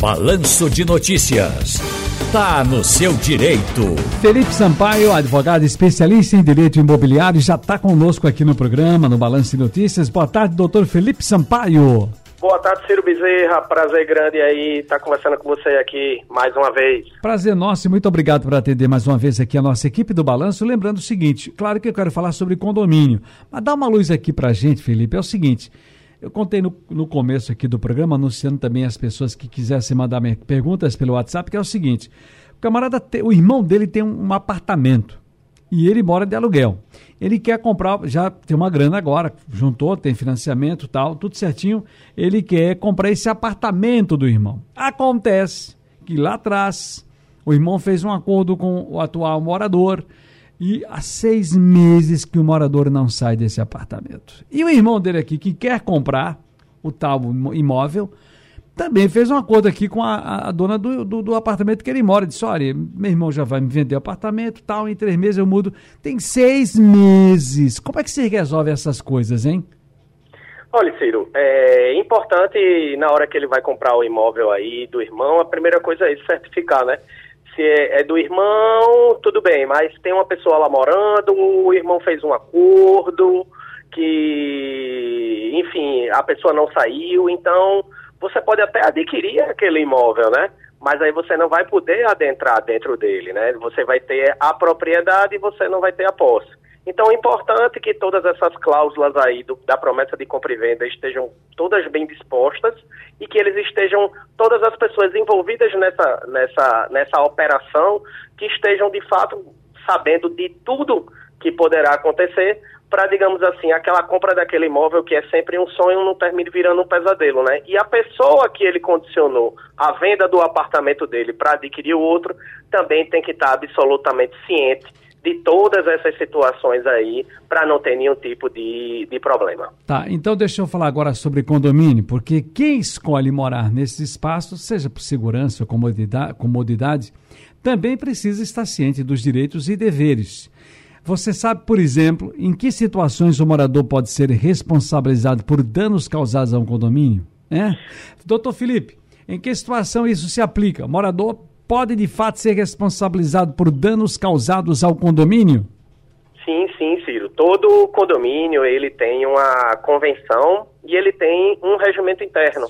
Balanço de Notícias. Tá no seu direito. Felipe Sampaio, advogado especialista em direito imobiliário, já está conosco aqui no programa, no Balanço de Notícias. Boa tarde, doutor Felipe Sampaio. Boa tarde, Ciro Bezerra. Prazer grande aí estar tá conversando com você aqui mais uma vez. Prazer nosso e muito obrigado por atender mais uma vez aqui a nossa equipe do Balanço. Lembrando o seguinte, claro que eu quero falar sobre condomínio, mas dá uma luz aqui pra gente, Felipe. É o seguinte, eu contei no, no começo aqui do programa, anunciando também as pessoas que quisessem mandar perguntas pelo WhatsApp, que é o seguinte: o camarada, o irmão dele tem um, um apartamento e ele mora de aluguel. Ele quer comprar, já tem uma grana agora, juntou, tem financiamento tal, tudo certinho. Ele quer comprar esse apartamento do irmão. Acontece que lá atrás o irmão fez um acordo com o atual morador e há seis meses que o morador não sai desse apartamento. E o irmão dele aqui, que quer comprar o tal imóvel, também fez um acordo aqui com a, a dona do, do, do, apartamento que ele mora. Disse: olha, meu irmão já vai me vender o apartamento, tal, em três meses eu mudo. Tem seis meses. Como é que se resolve essas coisas, hein? Olha, Ciro, é importante na hora que ele vai comprar o imóvel aí do irmão, a primeira coisa é certificar, né? Se é, é, do irmão, tudo bem, mas tem uma pessoa lá morando, o irmão fez um acordo, que, enfim, a pessoa não saiu, então você pode até adquirir aquele imóvel, né? Mas aí você não vai poder adentrar dentro dele, né? Você vai ter a propriedade e você não vai ter a posse. Então é importante que todas essas cláusulas aí do, da promessa de compra e venda estejam todas bem dispostas e que eles estejam, todas as pessoas envolvidas nessa, nessa, nessa operação, que estejam de fato sabendo de tudo que poderá acontecer para, digamos assim, aquela compra daquele imóvel que é sempre um sonho não termine virando um pesadelo, né? E a pessoa que ele condicionou a venda do apartamento dele para adquirir o outro também tem que estar absolutamente ciente de todas essas situações aí para não ter nenhum tipo de, de problema. Tá, então deixa eu falar agora sobre condomínio, porque quem escolhe morar nesses espaços, seja por segurança ou comodidade, comodidade também precisa estar ciente dos direitos e deveres. Você sabe, por exemplo, em que situações o morador pode ser responsabilizado por danos causados a um condomínio? É? Doutor Felipe, em que situação isso se aplica? O morador pode de fato ser responsabilizado por danos causados ao condomínio? Sim, sim, Ciro. Todo condomínio ele tem uma convenção e ele tem um regimento interno.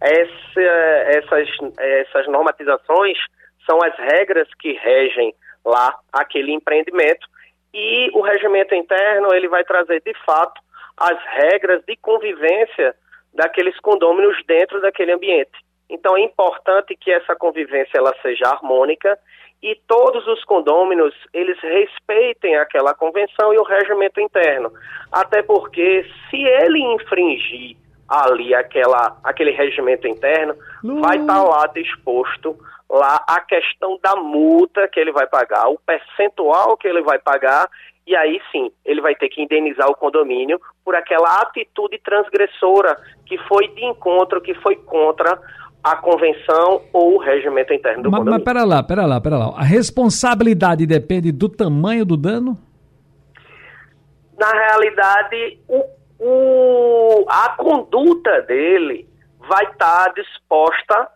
Essa, essas, essas normatizações são as regras que regem lá aquele empreendimento e o regimento interno ele vai trazer de fato as regras de convivência daqueles condôminos dentro daquele ambiente. Então é importante que essa convivência ela seja harmônica e todos os condôminos eles respeitem aquela convenção e o regimento interno. Até porque se ele infringir ali aquela, aquele regimento interno, vai estar tá lá disposto lá a questão da multa que ele vai pagar, o percentual que ele vai pagar, e aí sim, ele vai ter que indenizar o condomínio por aquela atitude transgressora que foi de encontro, que foi contra a convenção ou o regimento interno do mas, condomínio. Mas pera lá, pera lá, pera lá. A responsabilidade depende do tamanho do dano? Na realidade, o, o, a conduta dele vai estar disposta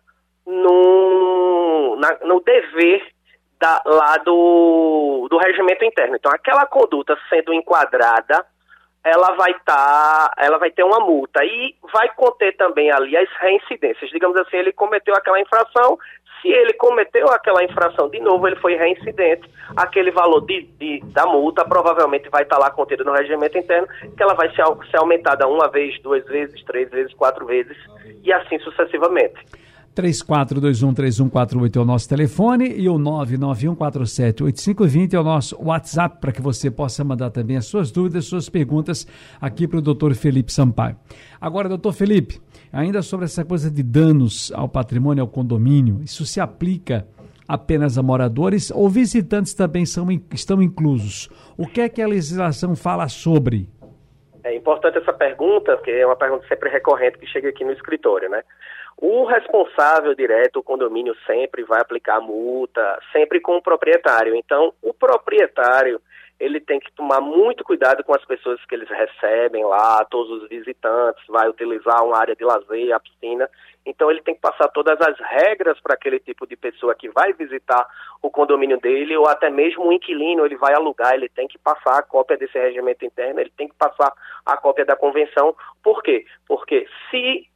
no, na, no dever da, lá do, do regimento interno. Então, aquela conduta sendo enquadrada ela vai estar, tá, ela vai ter uma multa e vai conter também ali as reincidências. Digamos assim, ele cometeu aquela infração, se ele cometeu aquela infração de novo, ele foi reincidente, aquele valor de, de da multa provavelmente vai estar tá lá contido no regimento interno, que ela vai ser, ser aumentada uma vez, duas vezes, três vezes, quatro vezes e assim sucessivamente. 34213148 é o nosso telefone e o 991478520 é o nosso WhatsApp para que você possa mandar também as suas dúvidas, suas perguntas aqui para o doutor Felipe Sampaio. Agora, doutor Felipe, ainda sobre essa coisa de danos ao patrimônio, ao condomínio, isso se aplica apenas a moradores ou visitantes também são, estão inclusos? O que é que a legislação fala sobre? É importante essa pergunta, porque é uma pergunta sempre recorrente que chega aqui no escritório, né? O responsável direto, o condomínio, sempre vai aplicar multa, sempre com o proprietário. Então, o proprietário, ele tem que tomar muito cuidado com as pessoas que eles recebem lá, todos os visitantes, vai utilizar uma área de lazer, a piscina. Então ele tem que passar todas as regras para aquele tipo de pessoa que vai visitar o condomínio dele, ou até mesmo o inquilino, ele vai alugar, ele tem que passar a cópia desse regimento interno, ele tem que passar a cópia da convenção. Por quê? Porque se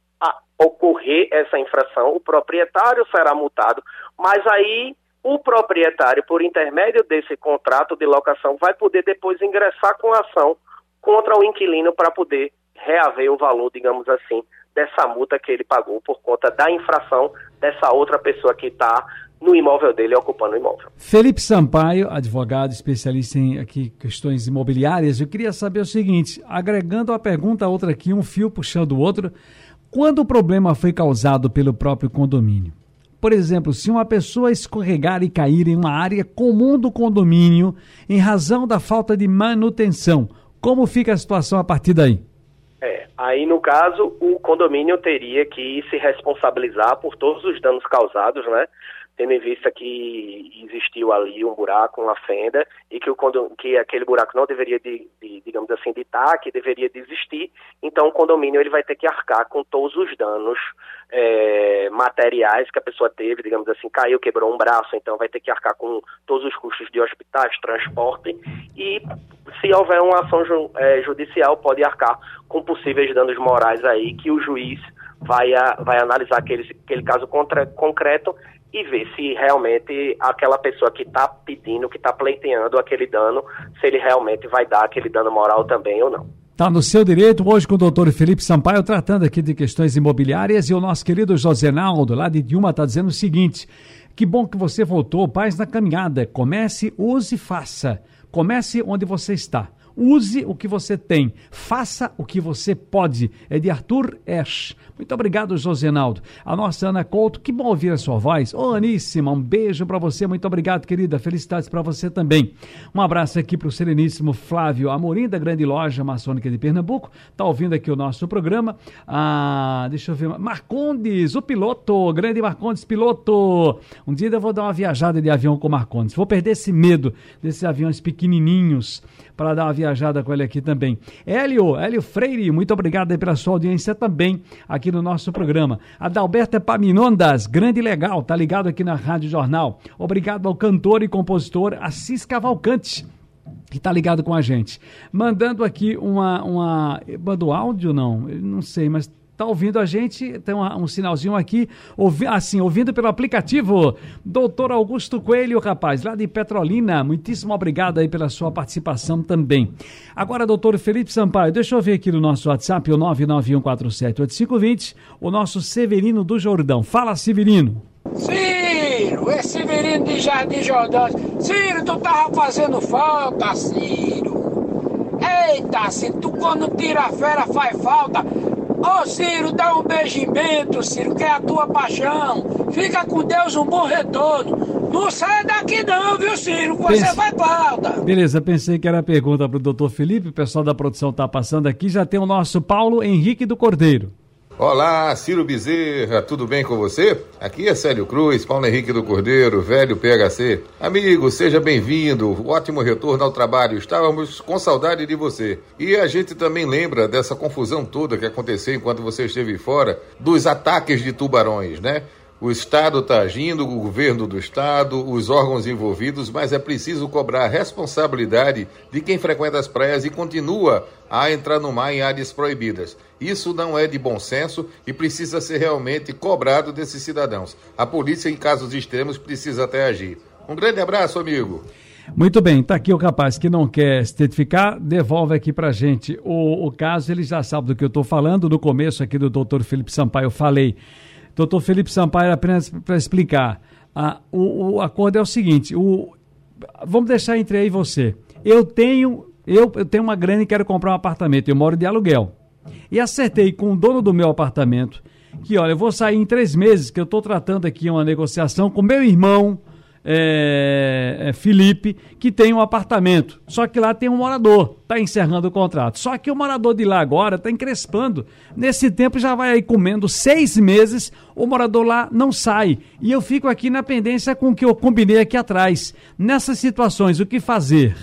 ocorrer essa infração, o proprietário será multado, mas aí o proprietário, por intermédio desse contrato de locação, vai poder depois ingressar com ação contra o inquilino para poder reaver o valor, digamos assim, dessa multa que ele pagou por conta da infração dessa outra pessoa que está no imóvel dele, ocupando o imóvel. Felipe Sampaio, advogado especialista em aqui, questões imobiliárias, eu queria saber o seguinte, agregando a pergunta a outra aqui, um fio puxando o outro, quando o problema foi causado pelo próprio condomínio? Por exemplo, se uma pessoa escorregar e cair em uma área comum do condomínio em razão da falta de manutenção, como fica a situação a partir daí? É, aí no caso, o condomínio teria que se responsabilizar por todos os danos causados, né? Tendo em vista que existiu ali um buraco, uma fenda, e que, o, que aquele buraco não deveria, de, de, digamos assim, de estar, que deveria de existir, então o condomínio ele vai ter que arcar com todos os danos é, materiais que a pessoa teve, digamos assim, caiu, quebrou um braço, então vai ter que arcar com todos os custos de hospitais, transporte, e se houver uma ação ju, é, judicial, pode arcar com possíveis danos morais aí, que o juiz vai, a, vai analisar aquele, aquele caso contra, concreto e ver se realmente aquela pessoa que está pedindo, que está pleiteando aquele dano, se ele realmente vai dar aquele dano moral também ou não. Está no seu direito, hoje com o doutor Felipe Sampaio, tratando aqui de questões imobiliárias, e o nosso querido José Naldo, lá de Dilma, está dizendo o seguinte: que bom que você voltou, paz na caminhada. Comece, use e faça. Comece onde você está. Use o que você tem, faça o que você pode. É de Arthur Esch. Muito obrigado, Josenaldo. A nossa Ana Couto, que bom ouvir a sua voz. Ô, oh, Aníssima, um beijo para você. Muito obrigado, querida. Felicidades para você também. Um abraço aqui para o sereníssimo Flávio Amorim, da Grande Loja Maçônica de Pernambuco. Tá ouvindo aqui o nosso programa. Ah, deixa eu ver. Marcondes, o piloto. Grande Marcondes, piloto. Um dia eu vou dar uma viajada de avião com Marcondes. Vou perder esse medo desses aviões pequenininhos para dar uma viajada com ele aqui também. Hélio, Hélio Freire, muito obrigado pela sua audiência também aqui no nosso programa. Adalberto Paminondas, grande legal, tá ligado aqui na Rádio Jornal. Obrigado ao cantor e compositor Assis Cavalcante que tá ligado com a gente. Mandando aqui uma. uma mandou áudio, não? Não sei, mas Está ouvindo a gente, tem um, um sinalzinho aqui, ouvi, assim, ouvindo pelo aplicativo. Doutor Augusto Coelho, rapaz, lá de Petrolina, muitíssimo obrigado aí pela sua participação também. Agora, doutor Felipe Sampaio, deixa eu ver aqui no nosso WhatsApp, o 991478520, o nosso Severino do Jordão. Fala, Severino. Ciro, esse Severino de Jardim Jordão. Ciro, tu tava fazendo falta, Ciro. Eita, Ciro, tu quando tira a fera faz falta. Ô Ciro, dá um beijimento, Ciro, que é a tua paixão. Fica com Deus, um bom retorno. Não sai daqui não, viu, Ciro? Você Pense... vai pauta. Beleza, pensei que era a pergunta pro doutor Felipe, o pessoal da produção tá passando aqui. Já tem o nosso Paulo Henrique do Cordeiro. Olá, Ciro Bezerra, tudo bem com você? Aqui é Célio Cruz, Paulo Henrique do Cordeiro, velho PHC. Amigo, seja bem-vindo, ótimo retorno ao trabalho, estávamos com saudade de você. E a gente também lembra dessa confusão toda que aconteceu enquanto você esteve fora, dos ataques de tubarões, né? O Estado está agindo, o governo do Estado, os órgãos envolvidos, mas é preciso cobrar a responsabilidade de quem frequenta as praias e continua a entrar no mar em áreas proibidas. Isso não é de bom senso e precisa ser realmente cobrado desses cidadãos. A polícia, em casos extremos, precisa até agir. Um grande abraço, amigo. Muito bem, está aqui o rapaz que não quer se identificar, devolve aqui para gente o, o caso, ele já sabe do que eu estou falando, no começo aqui do doutor Felipe Sampaio eu falei Doutor Felipe Sampaio, apenas para explicar. Ah, o, o, acordo é o seguinte: o, vamos deixar entre aí você. Eu tenho, eu, eu tenho uma grana e quero comprar um apartamento. Eu moro de aluguel. E acertei com o dono do meu apartamento que, olha, eu vou sair em três meses, que eu estou tratando aqui uma negociação com meu irmão é, é, Felipe, que tem um apartamento. Só que lá tem um morador, está encerrando o contrato. Só que o morador de lá agora está encrespando. Nesse tempo já vai aí comendo seis meses, o morador lá não sai. E eu fico aqui na pendência com o que eu combinei aqui atrás. Nessas situações, o que fazer?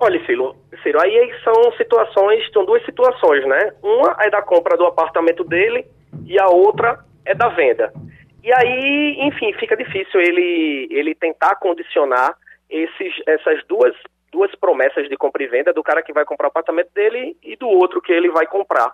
Olha, Ciro, Ciro, aí são situações, são duas situações, né? Uma é da compra do apartamento dele e a outra é da venda. E aí, enfim, fica difícil ele, ele tentar condicionar esses, essas duas, duas promessas de compra e venda do cara que vai comprar o apartamento dele e do outro que ele vai comprar.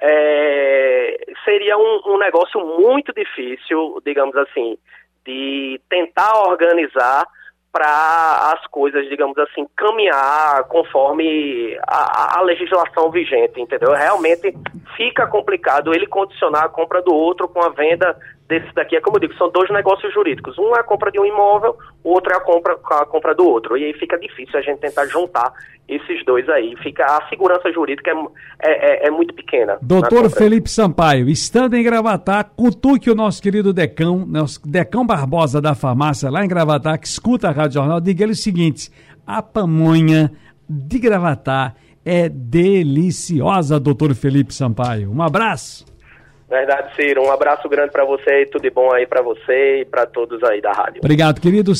É, seria um, um negócio muito difícil, digamos assim, de tentar organizar para as coisas, digamos assim, caminhar conforme a, a, legislação vigente, entendeu? Realmente fica complicado ele condicionar a compra do outro com a venda desse daqui. É como eu digo, são dois negócios jurídicos. Um é a compra de um imóvel, o outro é a compra, a compra do outro. E aí fica difícil a gente tentar juntar esses dois aí. Fica a segurança jurídica é, é, é, é muito pequena. Doutor Felipe Sampaio, estando em Gravatar, cutuque o nosso querido Decão, nosso Decão Barbosa da farmácia lá em Gravatar, que escuta a Rádio Jornal, diga ele o seguinte: a pamonha de Gravatar é deliciosa, doutor Felipe Sampaio. Um abraço. Verdade, Ciro. Um abraço grande para você e tudo de bom aí para você e para todos aí da rádio. Obrigado, queridos.